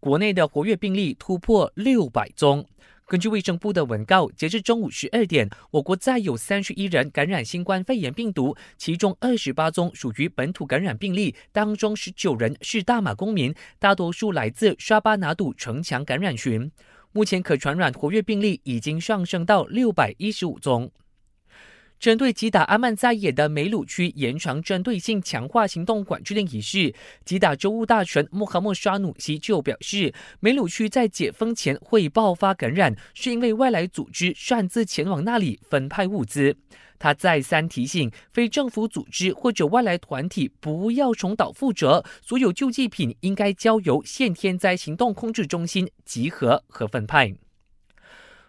国内的活跃病例突破六百宗。根据卫生部的文告，截至中午十二点，我国再有三十一人感染新冠肺炎病毒，其中二十八宗属于本土感染病例，当中十九人是大马公民，大多数来自沙巴拿赌城墙感染群。目前可传染活跃病例已经上升到六百一十五宗。针对击打阿曼在野的梅鲁区延长针对性强化行动管制令一事，击打州务大臣穆罕默沙努西就表示，梅鲁区在解封前会爆发感染，是因为外来组织擅自前往那里分派物资。他再三提醒非政府组织或者外来团体不要重蹈覆辙，所有救济品应该交由现天灾行动控制中心集合和分派。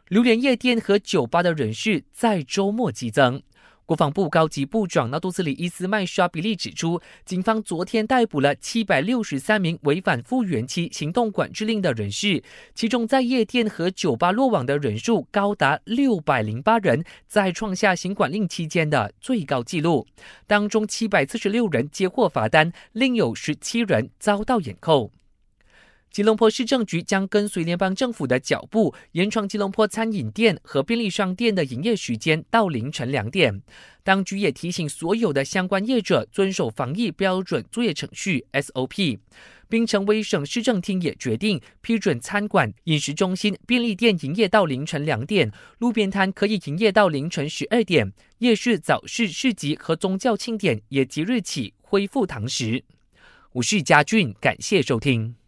榴莲夜店和酒吧的人士在周末激增。国防部高级部长纳杜斯里伊斯麦沙比利指出，警方昨天逮捕了七百六十三名违反复原期行动管制令的人士，其中在夜店和酒吧落网的人数高达六百零八人，在创下行管令期间的最高纪录。当中七百四十六人接获罚单，另有十七人遭到掩扣。吉隆坡市政局将跟随联邦政府的脚步，延长吉隆坡餐饮店和便利商店的营业时间到凌晨两点。当局也提醒所有的相关业者遵守防疫标准作业程序 SOP。槟城威省市政厅也决定批准餐馆、饮食中心、便利店营业到凌晨两点，路边摊可以营业到凌晨十二点。夜市、早市、市集和宗教庆典也即日起恢复堂食。我是嘉俊，感谢收听。